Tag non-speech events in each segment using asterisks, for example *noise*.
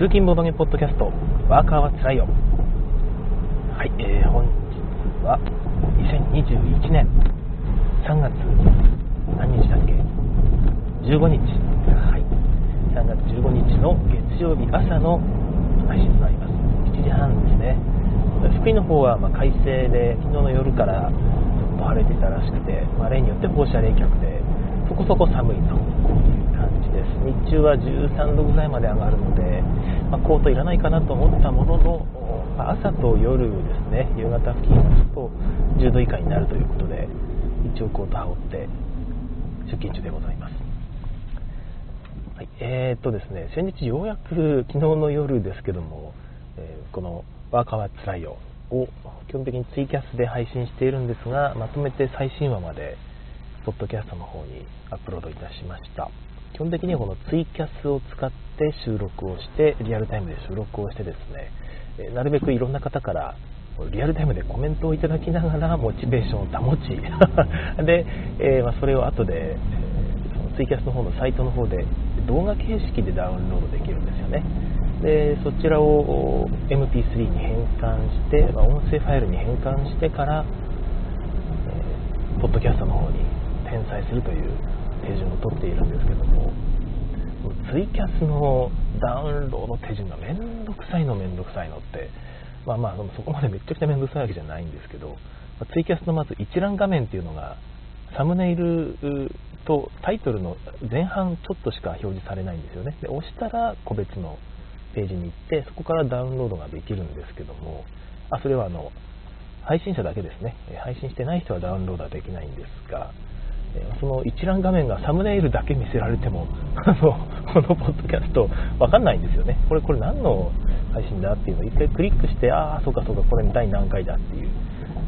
通勤ボードゲポッドキャスト、ワーカーはつらいよ。はい、えー、本日は2021年3月何日だっけ ?15 日。はい。3月15日の月曜日朝の配信となります。7時半ですね。福井の方はま快晴で、昨日の夜からずっと晴れてたらしくて、まあ、例によって放射冷却で、そこそこ寒いとです。日中は13度ぐらいまで上がるので、まあ、コートいらないかなと思ったものの、まあ、朝と夜ですね夕方付近はちょっと10度以下になるということで一応コート羽織って出勤中でございます。はい、えー、っとですね先日ようやく昨日の夜ですけども、えー、この「ワーカーはつらいよ」を基本的にツイキャスで配信しているんですがまとめて最新話までポッドキャストの方にアップロードいたしました。基本的にはこのツイキャスを使って収録をしてリアルタイムで収録をしてですねなるべくいろんな方からリアルタイムでコメントをいただきながらモチベーションを保ち *laughs* で、えー、ま、それを後で、えー、ツイキャスの方のサイトの方で動画形式でダウンロードできるんですよね。でそちらを MP3 に変換して、まあ、音声ファイルに変換してから、えー、ポッドキャストの方に転載するという手順を取っているんですけどもツイキャスのダウンロード手順がめんどくさいのめんどくさいのってまあまあそこまでめっちゃくちゃめんどくさいわけじゃないんですけどツイキャスのまず一覧画面っていうのがサムネイルとタイトルの前半ちょっとしか表示されないんですよね。で押したら個別のページに行ってそこからダウンロードができるんですけどもあそれはあの配信者だけですね。配信してない人はダウンロードはできないんですがその一覧画面がサムネイルだけ見せられても *laughs* あのこのポッドキャスト分かんないんですよね。これこれ何の配信だっていうのを一回クリックしてああそうかそうかこれ第何回だっていう。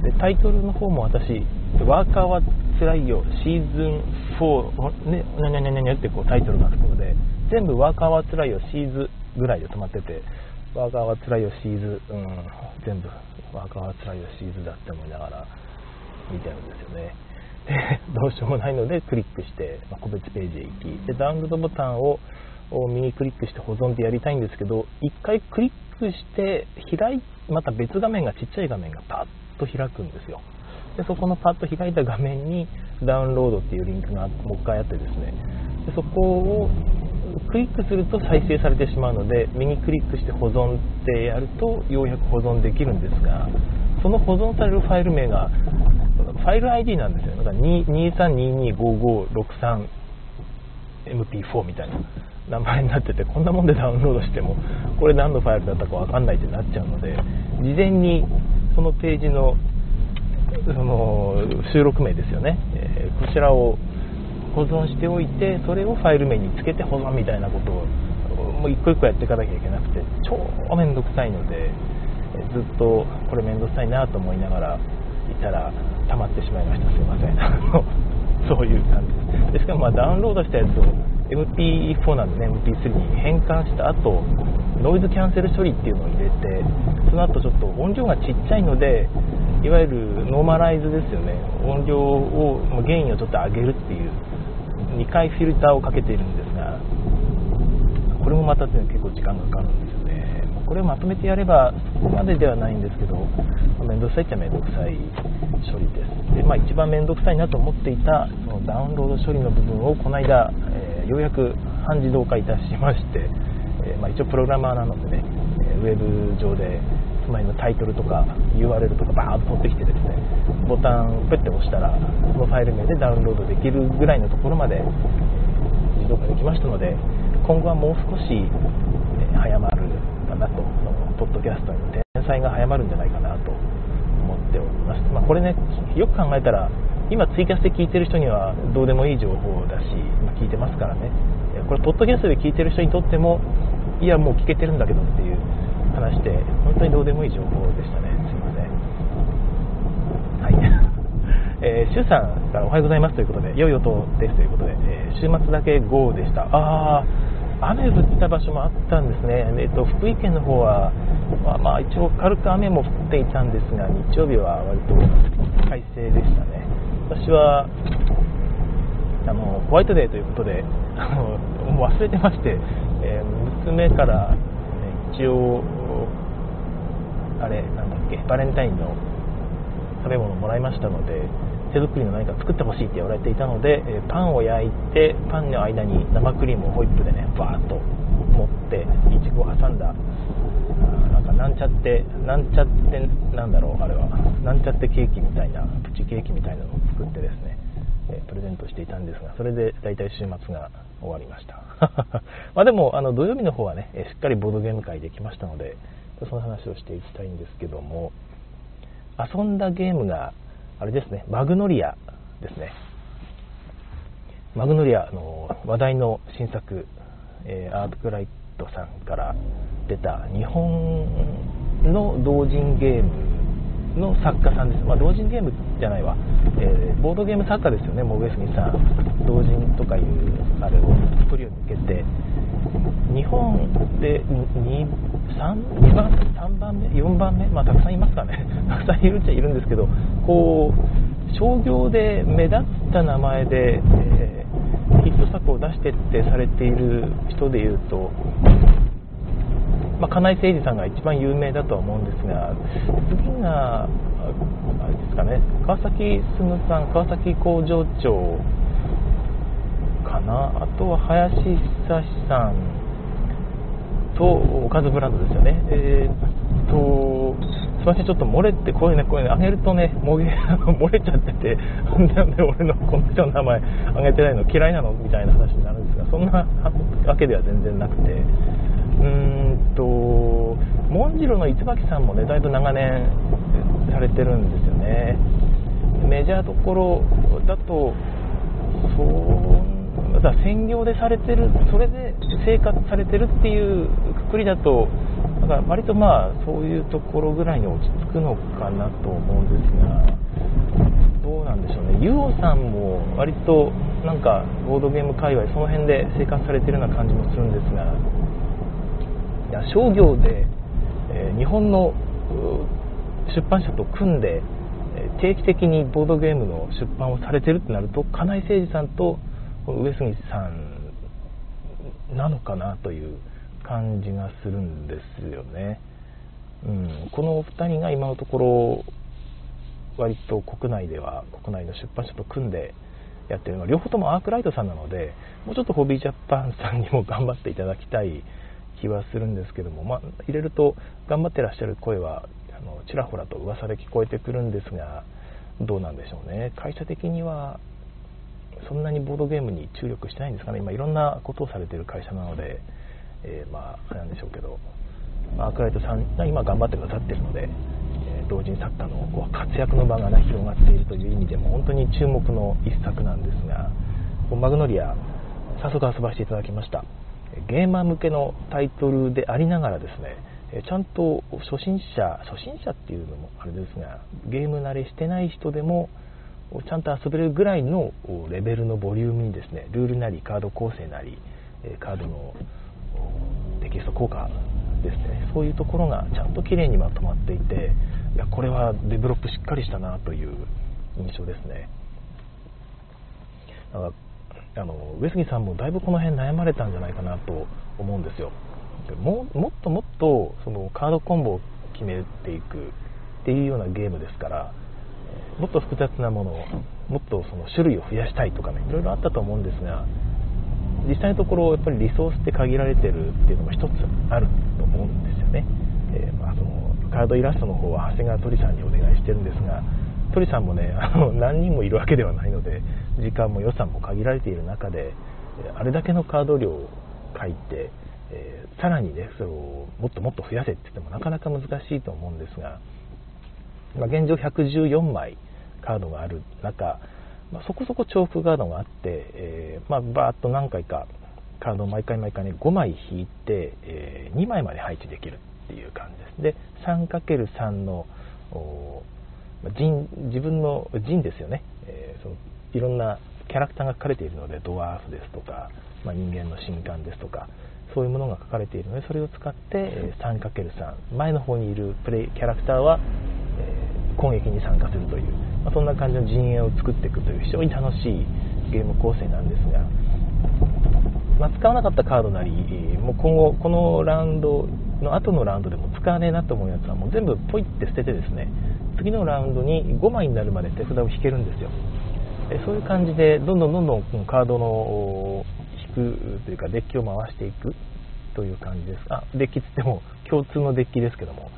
でタイトルの方も私「ワーカーはつらいよシーズン4」ねにゃにゃにゃにゃにゃってこうタイトルがつくので全部「ワーカーはつらいよシーズ」ぐらいで止まってて「ワーカーはつらいよシーズ」うん全部「ワーカーはつらいよシーズ」だって思いながら見てるんですよね *laughs* どうしようもないのでクリックして、ま、個別ページへ行きでダウンロードボタンを右クリックして保存でやりたいんですけど1回クリックして開いまた別画面がちっちゃい画面がパッと開くんですよ。でそこのパッと開いた画面にダウンロードっていうリンクがもう一回あってですね。でそこをクリックすると再生されてしまうので右クリックして保存ってやるとようやく保存できるんですがその保存されるファイル名がファイル ID なんですよ。だから 23225563MP4 みたいな名前になってて、こんなもんでダウンロードしても、これ何のファイルだったかわかんないってなっちゃうので、事前にそのページのその収録名ですよね、え、こちらを保存しておいて、それをファイル名につけて保存みたいなことを、もう一個一個やっていかなきゃいけなくて、超めんどくさいので、ずっとこれめんどくさいなと思いながらいたら、溜まってしまいました。すいません。*laughs* そういう感じです。でしかもまあダウンロードしたやつを MP4 なんでね MP3 に変換した後ノイズキャンセル処理っていうのを入れてその後ちょっと音量がちっちゃいのでいわゆるノーマライズですよね。音量をゲインをちょっと上げるっていう2回フィルターをかけているんですがこれもまた、ね、結構時間がかかるんですよ。これをまとめてやればそこまでではないんですけど面倒くさいっちゃ面倒くさい処理です。で、まあ、一番面倒くさいなと思っていたそのダウンロード処理の部分をこの間、えー、ようやく半自動化いたしまして、えー、まあ、一応プログラマーなのでねウェブ上でつまりのタイトルとか URL とかバーッと取ってきてですねボタンをペッて押したらそのファイル名でダウンロードできるぐらいのところまで自動化できましたので今後はもう少し早まるかなとポッドキャストへの転載が早まるんじゃないかなと思っております、まあ、これねよく考えたら今ツイキャスで聞いてる人にはどうでもいい情報だし、ま聞いてますからね。これポッドキャストで聞いてる人にとってもいやもう聞けてるんだけどっていう話で本当にどうでもいい情報でしたね。すいません。はい、*laughs* えー、シュさんからおはようございますということで良い音ですということで、えー、週末だけ豪でした。ああ雨降った場所もあったんですね、えっと、福井県の方は、まあ、まあ、一応軽く雨も降っていたんですが日曜日は割と快晴でしたね。私はあのホワイトデーということであのもう忘れてまして、えー、娘から、一応あれなんだっけバレンタインの食べ物をもらいましたので手作りの何か作ってほしいって言われていたので、えパンを焼いてパンの間に生クリームをホイップでねバーッと持っていちごを挟んだなんかなんちゃってなんちゃってなんだろうあれはなんちゃってケーキみたいなプチケーキみたいなのを作ってですね、えプレゼントしていたんですがそれで大体週末が終わりました。*laughs* までもあの土曜日の方はねえしっかりボードゲーム会できましたのでその話をしていきたいんですけども遊んだゲームがあれですねマグノリアですね。マグノリアの話題の新作、えー、アートクライトさんから出た日本の同人ゲームの作家さんです、まあ、同人ゲームじゃないわ、えー、ボードゲーム作家ですよね、もう上杉さん、同人とかいうあれを作りを向けて、日本で 2, 3, 2番3番目、4番目、まあ、たくさんいますかね、*laughs* たくさんいるっちゃいるんですけど、こう商業で目立った名前で、えー、ヒット作を出してってされている人でいうと、まあ、金井誠司さんが一番有名だとは思うんですが、次が、あれですかね、川崎進さん、川崎工場長な、あとは林久志さん。と、おかずブランドですよね。えー、と、すいません、ちょっと漏れて、こういうね、こういうね、あげるとね、もげ *laughs* 漏れちゃってて、なんで俺のこの人の名前あげてないの嫌いなの？みたいな話になるんですが、そんなわけでは全然なくて、うーんとモンジロの市垣さんもねだいぶ長年されてるんですよね。メジャーどころだとそうだ専業でされてるそれで生活されてるっていうくくりだとだか割とまあそういうところぐらいに落ち着くのかなと思うんですがどうなんでしょうね、ユオさんも割となんかボードゲーム界隈その辺で生活されてるような感じもするんですがいや商業で、えー、日本の出版社と組んで定期的にボードゲームの出版をされてるってなると金井誠司さんと上杉さんなのかなという感じがするんですよね、うん、このお2人が今のところ割と国内では国内の出版社と組んでやってるのは両方ともアークライトさんなのでもうちょっとホビージャパンさんにも頑張っていただきたい気はするんですけども、まあ、入れると頑張ってらっしゃる声はあのちらほらと噂で聞こえてくるんですがどうなんでしょうね。会社的にはそんなにボードゲームに注力してないんですかね。今いろんなことをされてる会社なので、えー、まああれなんでしょうけど。アークライトさんが今頑張ってくださってるので、え同人作家のこう活躍の場が、ね、広がっているという意味でも本当に注目の一作なんですがマグノリア早速遊ばせていただきました。ゲーマー向けのタイトルでありながらですねちゃんと初心者初心者っていうのもあれですがゲーム慣れしてない人でもちゃんと遊べるぐらいのレベルのボリュームにですねルールなりカード構成なりカードのテキスト効果ですねそういうところがちゃんと綺麗にまとまっていていやこれはデベロップしっかりしたなという印象ですね。だからあの上杉さんもだいぶこの辺悩まれたんじゃないかなと思うんですよ。ももっともっとそのカードコンボを決めていくっていうようなゲームですからもっと複雑なものをもっとその種類を増やしたいとかねいろいろあったと思うんですが実際のところやっぱりリソースって限られてるっていうのも一つあると思うんですよね、えー、まあ、そのカードイラストの方は長谷川鳥さんにお願いしてるんですが鳥さんもねあの何人もいるわけではないので時間も予算も限られている中であれだけのカード量を書いて、えー、さらにねそれをもっともっと増やせって言ってもなかなか難しいと思うんですが、まあ、現状114枚カードがある中、まあ、そこそこ重複カードがあって、えー、まあ、バーッと何回かカードを毎回毎回ね5枚引いて、えー、2枚まで配置できるっていう感じです。で 3×3 の陣自分の陣ですよね、えー、そのいろんなキャラクターが書かれているのでドワーフですとか、まあ、人間の神官ですとかそういうものが書かれているのでそれを使って 3×3 前の方にいるプレイキャラクターは、え、攻撃に参加するという、まあ、そんな感じの陣営を作っていくという非常に楽しいゲーム構成なんですが、まあ、使わなかったカードなりもう今後このラウンドの後のラウンドでも使わねえなと思うやつはもう全部ポイって捨ててですね次のラウンドに5枚になるまで手札を引けるんですよ。そういう感じでどんどんどんどんカードのくというかデッキを回していくという感じですあデッキつっても共通のデッキですけども、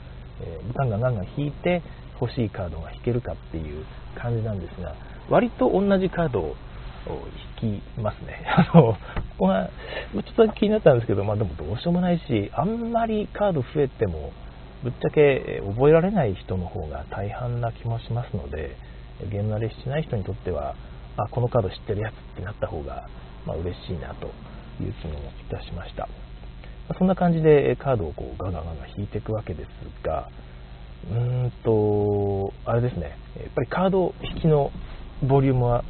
えー、ガンガンガンガン引いて欲しいカードが引けるかっていう感じなんですが割と同じカードを引きますね。*laughs* あの、ここが、ちょっと気になったんですけど、まあでもどうしようもないし、あんまりカード増えても、ぶっちゃけ覚えられない人の方が大半な気もしますので、ゲーム慣れしない人にとっては、あ、このカード知ってるやつってなった方が、まあ、嬉しいなという気もいたしました。まそんな感じでカードをこうガガガガ引いていくわけですが、うーんと、あれですね、やっぱりカード引きのボリュームは、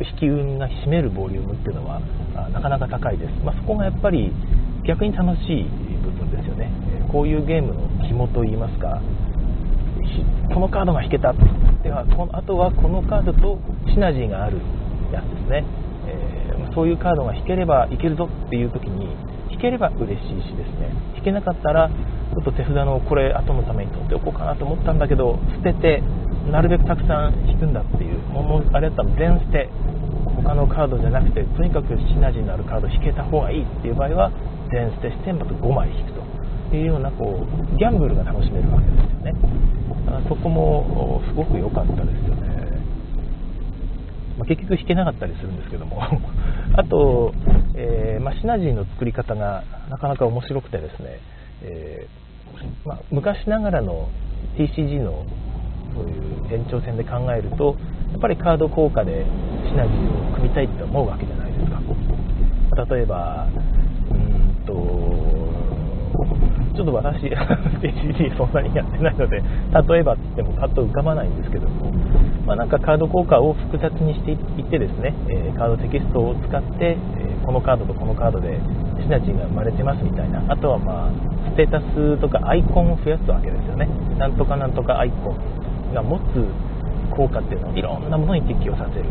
引き運が占めるボリュームっていうのはなかなか高いです。まあ、そこがやっぱり逆に楽しい部分ですよね。こういうゲームの肝といいますか、このカードが引けた。では、このあとはこのカードとシナジーがあるやつですね。そういうカードが引ければいけるぞっていう時に、引ければ嬉しいしですね、引けなかったら、ちょっと手札のこれ後のために取っておこうかなと思ったんだけど、捨てて、なるべくたくさん引くんだっていう、もうあれだったら全捨て、他のカードじゃなくて、とにかくシナジーのあるカード引けた方がいいっていう場合は、全捨てして、また5枚引くというような、こう、ギャンブルが楽しめるわけですよね。そこもすごく良かったですよね。まあ、結局引けなかったりするんですけども。*laughs* あと、えー、まあ、シナジーの作り方がなかなか面白くてですね、えー、まあ、昔ながらの TCG のそういう延長線で考えるとやっぱりカード効果でシナジーを組みたいって思うわけじゃないですか。例えばうんとちょっと私、*laughs* TCG そんなにやってないので、例えばって言ってもパッと浮かばないんですけども、まあ、なんかカード効果を複雑にしていってですね、え、カードテキストを使って、え、このカードとこのカードでシナジーが生まれてますみたいな、あとはまあ、ステータスとかアイコンを増やすわけですよね。なんとかなんとかアイコンが持つ効果っていうのをいろんなものに適用させる。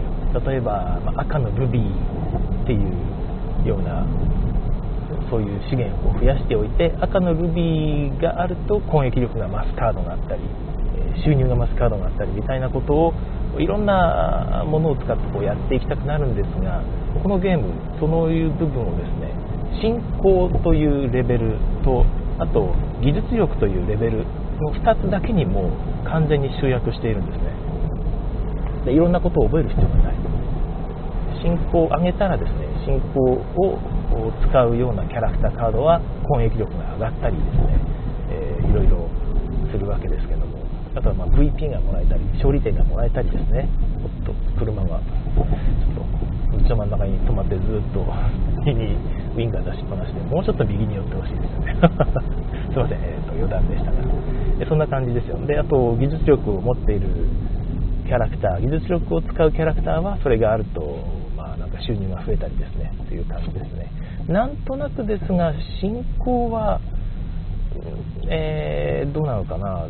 例えば、ま、赤のルビーっていうようなそういう資源を増やしておいて赤のルビーがあると攻撃力が増すカードがあったり収入が増すカードがあったりみたいなことをいろんなものを使ってこうやっていきたくなるんですがこのゲームそういう部分をですね進行というレベルとあと技術力というレベルの2つだけにもう完全に集約しているんですね。でいろんなことを覚える必要がない。進行を上げたらですね進行を使うようなキャラクターカードは攻撃力が上がったりですね、えー、いろいろするわけですけどもあとはま VP がもらえたり勝利点がもらえたりですね。おっと車がちょっと道の真ん中に止まってずっと右にウィンガー出しっぱなしでもうちょっと右に寄ってほしいですね。*laughs* すいません、えーと、余談でしたが。そんな感じですよ。であと技術力を持っているキャラクター技術力を使うキャラクターはそれがあるとか収入が増えたりですね。という感じですね。なんとなくですが進行は、えー、どうなのかな。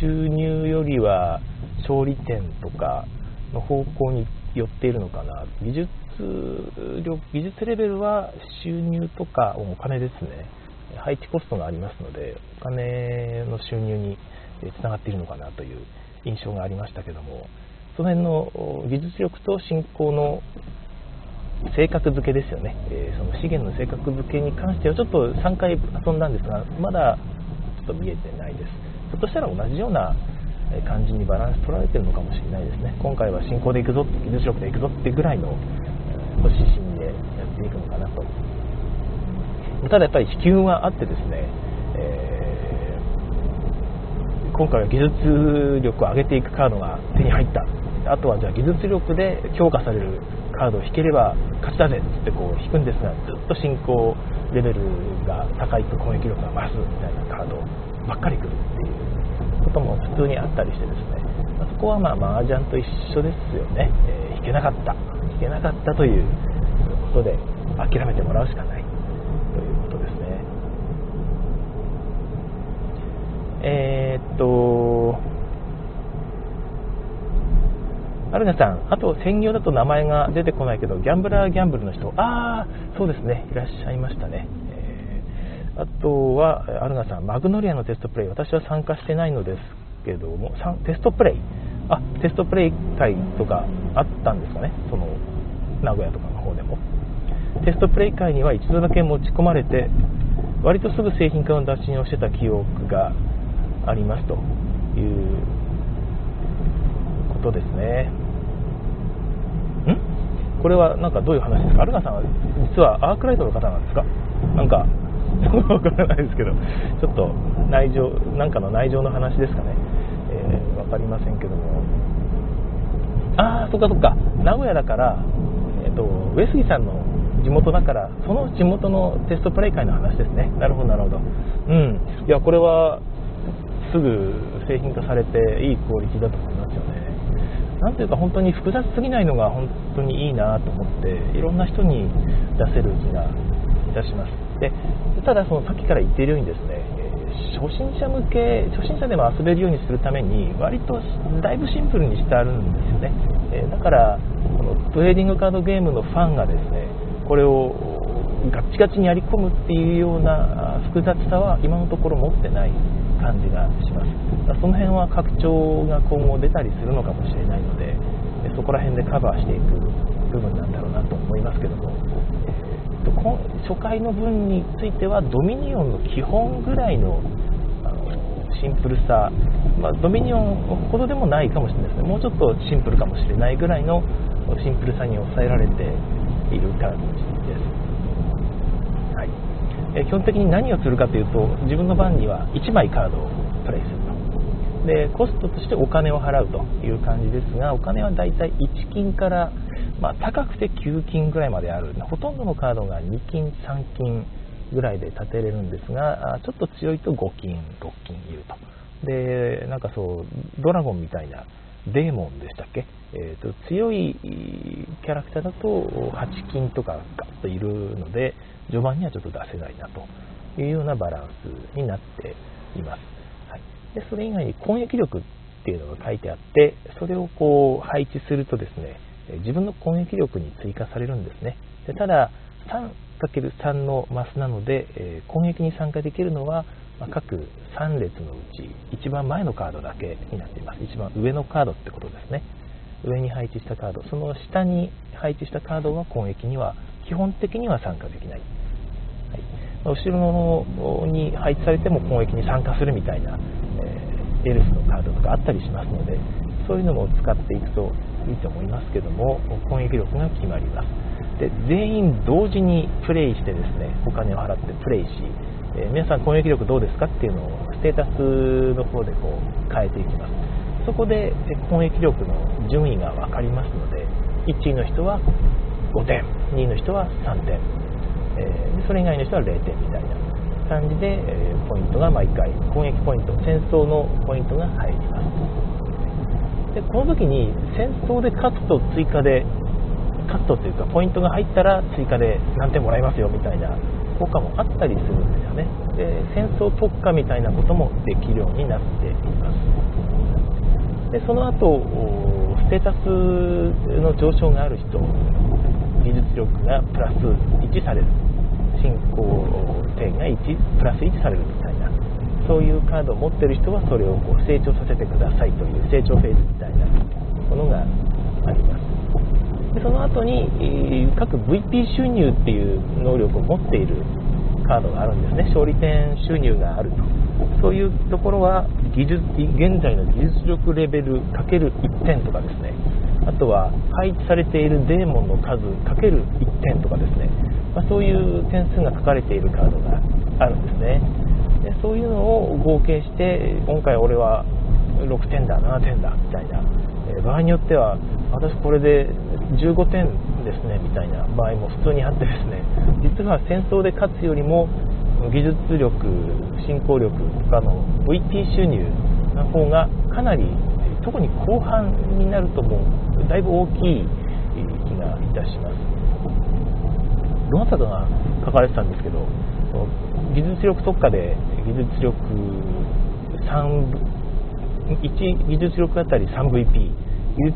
収入よりは勝利点とかの方向に寄っているのかな。技術力技術レベルは収入とかお金ですね。配置コストがありますのでお金の収入につながっているのかなという印象がありましたけどもその辺の技術力と信仰の性格付けですよね、えー、その資源の性格付けに関してはちょっと3回遊んだんですがまだちょっと見えてないです。ひょっとしたら同じような感じにバランス取られてるのかもしれないですね。今回は進行でいくぞ技術力でいくぞってぐらいの指針でやっていくのかなと。ただやっぱり飛球はあってですね、えー、今回は技術力を上げていくカードが手に入った。あとはじゃあ技術力で強化されるカードを引ければ勝ちだぜってこう引くんですがずっと進行レベルが高いと攻撃力が増すみたいなカードばっかり来るっていうことも普通にあったりしてですね、ま、そこはまあ麻雀と一緒ですよね、えー、引けなかった引けなかったということで諦めてもらうしかないということですね。えー、っとアルネさん、あと専業だと名前が出てこないけど、ギャンブラーギャンブルの人、ああ、そうですね、いらっしゃいましたね。えあとは、アルナさん、マグノリアのテストプレイ、私は参加してないのですけども、テストプレイ、あテストプレイ会とかあったんですかね、その名古屋とかの方でも。テストプレイ会には一度だけ持ち込まれて、割とすぐ製品化の打診をしてた記憶がありますということですね。これはなんかどういう話ですか？アルガさんは実はアークライトの方なんですか？なんか *laughs* わからないですけど、ちょっと内情、なんかの内情の話ですかね？えー、わかりませんけども。ああ、そっかそっか。名古屋だから、えっ、ー、と、上杉さんの地元だから、その地元のテストプレイ会の話ですね。なるほど、なるほど。うん。いや、これは、すぐ製品化されていいクオリティだと思いますよね。なんていうか本当に複雑すぎないのが本当にいいなと思って、いろんな人に出せる気がいたします。でただそのさっきから言っているようにですね、初心者向け初心者でも遊べるようにするために割とだいぶシンプルにしてあるんですよね、えだからこのトレーディングカードゲームのファンがですねこれをガッチガチにやり込むっていうような複雑さは今のところ持ってない感じがします。その辺は拡張が今後出たりするのかもしれないのでそこら辺でカバーしていく部分なんだろうなと思いますけども。初回の分についてはドミニオンの基本ぐらいのあのシンプルさ、まあ、ドミニオンほどでもないかもしれないですね。もうちょっとシンプルかもしれないぐらいのシンプルさに抑えられている感じです、はい、え基本的に何をするかというと自分の番には1枚カードをプレイすると。でコストとしてお金を払うという感じですがお金はだいたい1金からまあ、高くて9金ぐらいまである。ほとんどのカードが2金3金ぐらいで立てれるんですがちょっと強いと5金6金いると。でなんかそうドラゴンみたいなデーモンでしたっけ、えーと、強いキャラクターだと8金とかガッといるので序盤にはちょっと出せないなというようなバランスになっています、はい、でそれ以外に攻撃力っていうのが書いてあってそれをこう配置するとですね自分の攻撃力に追加されるんですね。でただ、3×3 のマスなので、え攻撃に参加できるのは、ま各3列のうち一番前のカードだけになっています。一番上のカードってことですね。上に配置したカード、その下に配置したカードは攻撃には基本的には参加できない。後ろに配置されても攻撃に参加するみたいな、えー、エルフのカードとかあったりしますので、そういうのも使っていくといいと思いますけども攻撃力が決まります。で全員同時にプレイしてですねお金を払ってプレイし、えー、皆さん攻撃力どうですかっていうのをステータスの方でこう変えていきます。そこで攻撃力の順位が分かりますので1位の人は5点2位の人は3点、えー、それ以外の人は0点みたいな。感じで、えー、ポイントが毎回攻撃ポイント戦争のポイントが入ります。でこの時に戦争で勝つと追加で勝つとというかポイントが入ったら追加で何点もらえますよみたいな効果もあったりするんですよね。で戦争特化みたいなこともできるようになっています。でその後ステータスの上昇がある人技術力がプラス1される。進行点が1プラス1されるみたいな。そういうカードを持ってる人はそれをこう成長させてくださいという成長フェーズみたいなものがあります。でその後に、えー、各 VP 収入っていう能力を持っているカードがあるんですね。勝利点収入があると。そういうところは技術現在の技術力レベル ×1 点とかですね。あとは配置されているデーモンの数 ×1 点とかですね、まあ、そういう点数が書かれているカードがあるんですね。でそういうのを合計して今回俺は6点だ7点だみたいな、え、場合によっては私これで15点ですねみたいな場合も普通にあってですね。実は戦争で勝つよりも技術力進行力とかの VT 収入の方がかなり特に後半になるともうだいぶ大きい気がいたします。どなたかが書かれてたんですけど技術力特化で技術力3 1技術力あたり 3VP 技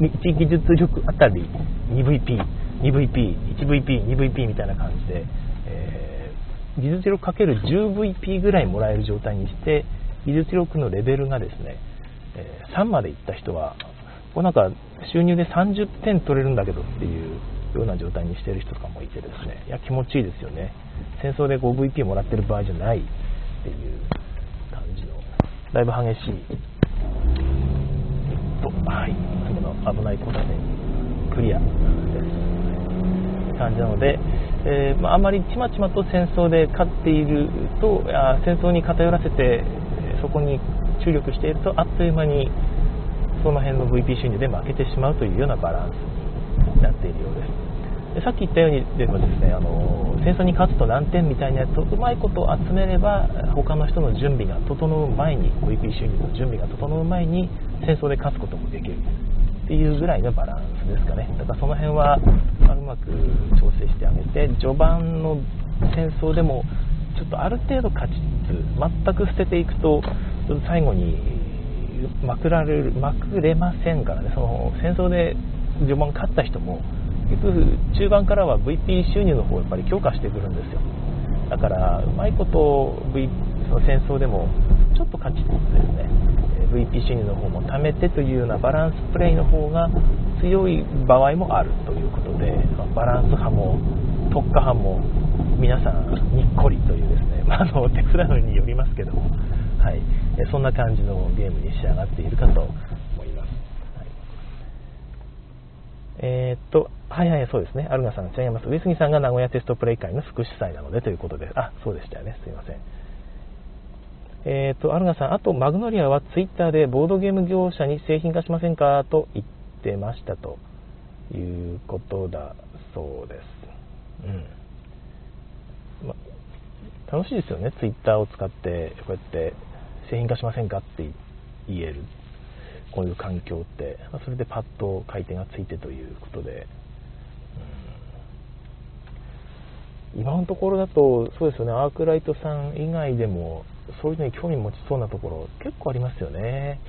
1技術力あたり 2VP2VP1VP2VP みたいな感じで、え技術力かける 10VP ぐらいもらえる状態にして技術力のレベルがですね、えー、3までいった人はこうなんか収入で30点取れるんだけどっていうような状態にしてる人とかもいてですね。いや気持ちいいですよね。戦争で 5VP もらってる場合じゃないっていう感じのだいぶ激しい。とはい。次の危ない交差点クリアです。感じなので、えー、まあ、あまりちまちまと戦争で勝っていると戦争に偏らせてそこに注力しているとあっという間にその辺の VP 収入で負けてしまうというようなバランスになっているようです。でさっき言ったようにでもですねあの戦争に勝つと何点みたいなやつをうまいこと集めれば他の人の準備が整う前に VP 収入の準備が整う前に戦争で勝つこともできるっていうぐらいのバランスですかね。だからその辺はうまく調整してあげて序盤の戦争でもちょっとある程度勝ちつつ全く捨てていくと最後にまくられるまくれませんからね。その戦争で序盤勝った人も結局中盤からは VP 収入の方をやっぱり強化してくるんですよ。だからうまいこと、v、その戦争でもちょっと勝ちつつですね VP 収入の方も貯めてというようなバランスプレイの方が強い場合もあるということでバランス派も特化派も皆さんにっこりというですね、まあ、あの手札によりますけども、はい、そんな感じのゲームに仕上がっているかと思います。はい、えー、っと、はいはい、そうですね。アルガさん違います。上杉さんが名古屋テストプレイ会の副主催なのでということで、あ、そうでしたよね。すいません。えー、っと、アルガさん、あと、マグノリアはツイッターでボードゲーム業者に製品化しませんかと言ってましたということだそうです。うん。楽しいですよね。ツイッターを使って、こうやって製品化しませんかって言える。こういう環境って、まそれでパッと回転がついてということで、うん、今のところだとそうですよね。アークライトさん以外でもそういうのに興味持ちそうなところ結構ありますよね。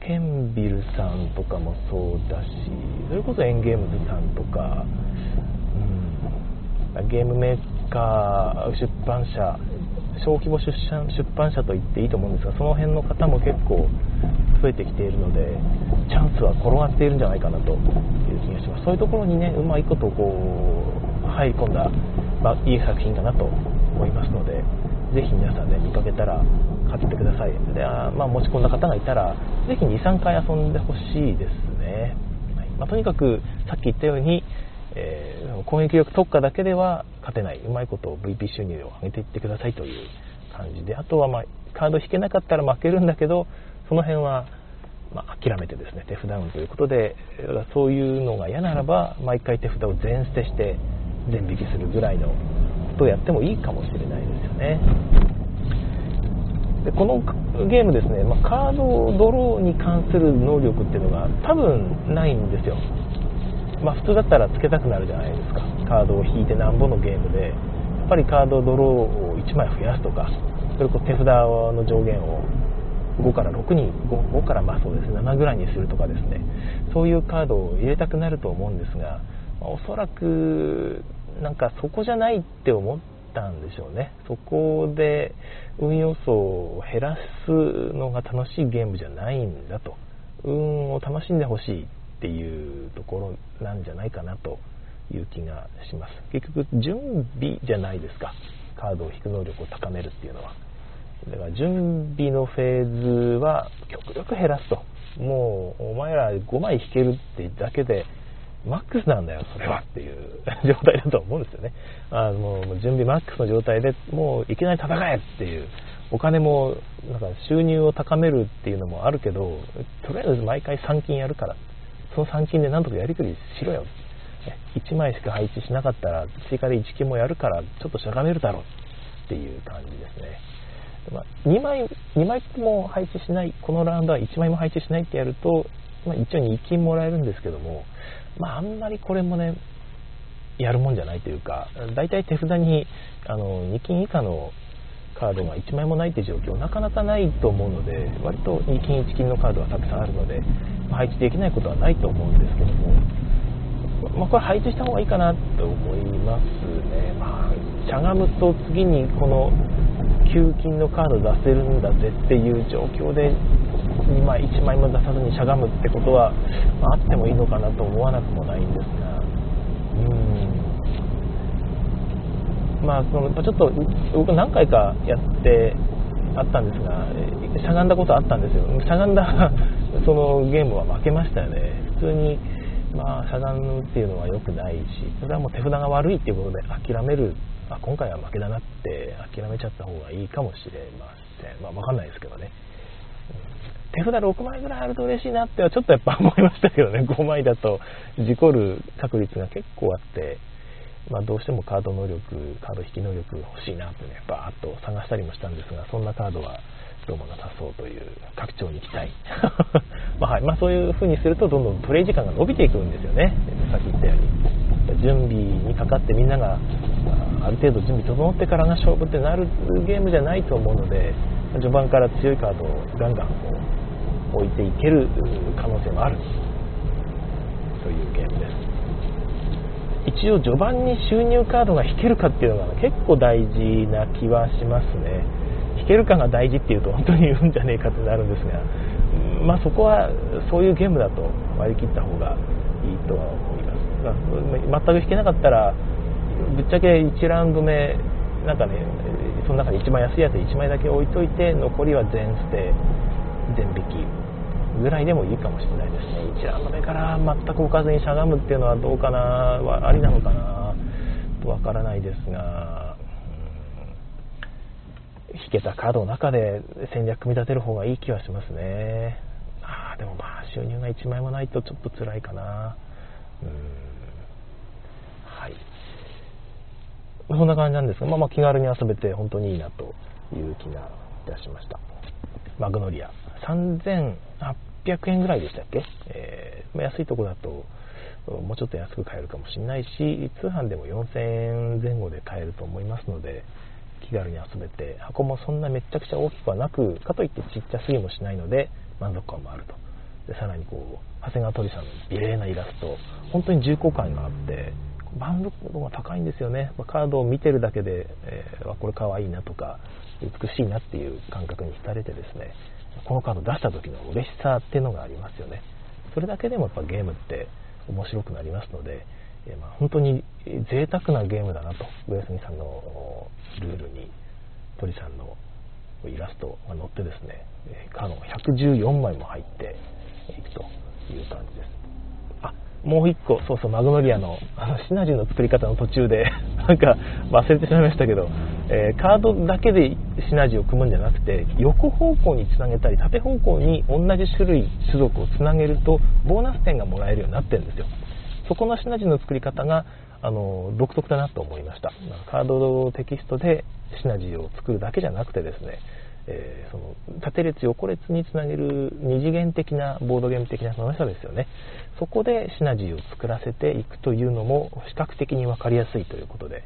ケンビルさんとかもそうだしそれこそエンゲームズさんとか、うん、ゲームメーカー出版社小規模出出版社と言っていいと思うんですがその辺の方も結構増えてきているのでチャンスは転がっているんじゃないかなという気がします。そういうところにねうまいことこう入り込んだ、まあ、いい作品かなと思いますのでぜひ皆さんね見かけたら買ってください。であ、まあ、持ち込んだ方がいたらぜひ23回遊んでほしいですね、はい。まあ、とにかくさっき言ったようにえー、攻撃力特化だけでは勝てない、うまいことを VP 収入を上げていってくださいという感じで、あとは、まあ、カード引けなかったら負けるんだけど、その辺は、まあ、諦めてですね、手札ダウンということで、そういうのが嫌ならば、毎回手札を全捨てして全引きするぐらいのことをやってもいいかもしれないですよね。でこのゲームですね、まあ、カードドローに関する能力っていうのが多分ないんですよ。まあ、普通だったらつけたくなるじゃないですか。カードを引いてなんぼのゲームで。やっぱりカードドローを1枚増やすとかそれこそ手札の上限を5から6に 5, 5からまあそうですね7ぐらいにするとかですね。そういうカードを入れたくなると思うんですが、まあ、おそらくなんかそこじゃないって思ったんでしょうね。そこで運要素を減らすのが楽しいゲームじゃないんだと。運を楽しんでほしい。っていうところなんじゃないかなという気がします。結局準備じゃないですか。カードを引く能力を高めるっていうのは。だから準備のフェーズは極力減らすと。もうお前ら5枚引けるってだけでマックスなんだよそれはっていう *laughs* 状態だと思うんですよね。あの準備マックスの状態でもういきなり戦えっていう。お金もなんか収入を高めるっていうのもあるけどとりあえず毎回3金やるから。その3金でなんとかやりくりしろよ。1枚しか配置しなかったら追加で1金もやるからちょっとしゃがめるだろうっていう感じですね。ま、2枚、2枚も配置しない、このラウンドは1枚も配置しないってやると、まあ、一応2金もらえるんですけども、まあ、あんまりこれもね、やるもんじゃないというか、大体手札にあの2金以下のカードが1枚もないって状況なかなかないと思うので割と2金1金のカードはたくさんあるので配置できないことはないと思うんですけども、まあ、これ配置した方がいいかなと思いますね、まあ、しゃがむと次にこの給金のカード出せるんだぜっていう状況で2枚1枚も出さずにしゃがむってことは、まあ、あってもいいのかなと思わなくもないんですがうん。まあそのちょっと僕何回かやってあったんですがしゃがんだことあったんですよ。しゃがんだ *laughs* そのゲームは負けましたよね。普通にまあしゃがむっていうのは良くないしそれはもう手札が悪いっていうことで諦める。あ今回は負けだなって諦めちゃった方がいいかもしれません。まあ分かんないですけどね。手札6枚ぐらいあると嬉しいなってはちょっとやっぱ思いましたけどね。5枚だと事故る確率が結構あって。まあ、どうしてもカード能力、カード引き能力欲しいなってね、バーッと探したりもしたんですが、そんなカードはどうもなさそうという拡張に期待。*laughs* まあ、はいまあ、そういう風にすると、どんどんプレイ時間が伸びていくんですよね。さっき言ったように。準備にかかってみんながある程度準備整ってからが勝負ってなるゲームじゃないと思うので、序盤から強いカードをガンガン置いていける可能性もあるというゲームです。一応序盤に収入カードが引けるかっていうのが結構大事な気はしますね。引けるかが大事っていうと本当に言うんじゃねえかってなるんですがまあそこはそういうゲームだと割り切った方がいいとは思います。全く引けなかったらぶっちゃけ1ラウンド目なんかねその中で一番安いやつ1枚だけ置いといて残りは全捨て全引き。ぐらいでもいいかもしれないです。ね1ラウンド目から全く置かずにしゃがむっていうのはどうかなはありなのかなとわからないですが、うん、引けたカードの中で戦略組み立てる方がいい気はしますね。あでもまあ収入が1枚もないとちょっと辛いかな。うん。はい。そんな感じなんですが、まあ、まあ気軽に遊べて本当にいいなという気がいたしました。マグノリア3800円ぐらいでしたっけ、えー、安いとこだともうちょっと安く買えるかもしれないし通販でも4000円前後で買えると思いますので気軽に遊べて箱もそんなめちゃくちゃ大きくはなくかといってちっちゃすぎもしないので満足感もあると。でさらにこう長谷川鳥さんの美麗なイラスト。本当に重厚感があって満足度が高いんですよね。カードを見てるだけで、えー、これかわいいなとか美しいなっていう感覚に浸れてですねこのカード出した時の嬉しさっていうのがありますよね。それだけでもやっぱゲームって面白くなりますので、えー、まあ本当に贅沢なゲームだなと上杉さんのルールに鳥さんのイラストが載ってですねカードが114枚も入っていくという感じです。あもう一個、そうそう、マグノリアのあのシナジーの作り方の途中でなんか忘れてしまいましたけど、えー、カードだけでシナジーを組むんじゃなくて、横方向につなげたり、縦方向に同じ種類、種族をつなげると、ボーナス点がもらえるようになってるんですよ。そこのシナジーの作り方が、あの独特だなと思いました。カードテキストでシナジーを作るだけじゃなくてですね、えー、その縦列横列につなげる二次元的なボードゲーム的な楽しさですよねそこでシナジーを作らせていくというのも視覚的に分かりやすいということで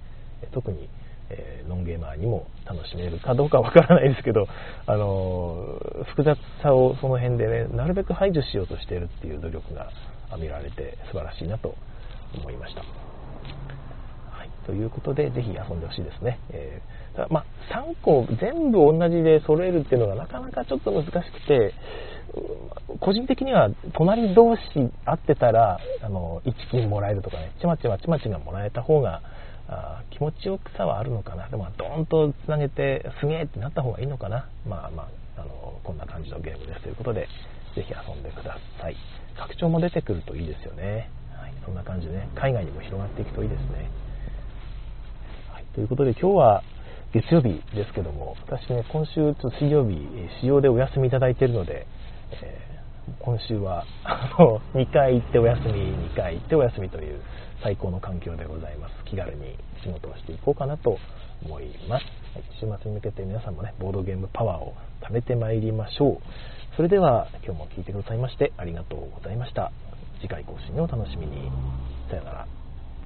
特に、えー、ノンゲーマーにも楽しめるかどうかわからないですけど、*laughs* あのー、複雑さをその辺でねなるべく排除しようとしているっていう努力が見られて素晴らしいなと思いました。ということで、ぜひ遊んでほしいですね。えー、まあ、3個全部同じで揃えるっていうのがなかなかちょっと難しくて、個人的には隣同士合ってたら、あの、1金もらえるとかね、ちまちまちまちがもらえた方が、あ気持ちよくさはあるのかな。でも、ドーンとつなげて、すげえってなった方がいいのかな。まあまあ、あの、こんな感じのゲームですということで、ぜひ遊んでください。拡張も出てくるといいですよね。はい、そんな感じでね、海外にも広がっていくといいですね。ということで今日は月曜日ですけども、私ね、今週と水曜日、使用でお休みいただいているので、えー、今週はあの2回行ってお休み、2回行ってお休みという最高の環境でございます。気軽に仕事をしていこうかなと思います。はい、週末に向けて皆さんもね、ボードゲームパワーを貯めてまいりましょう。それでは今日も聴いてくださいましてありがとうございました。次回更新をお楽しみに。さよなら。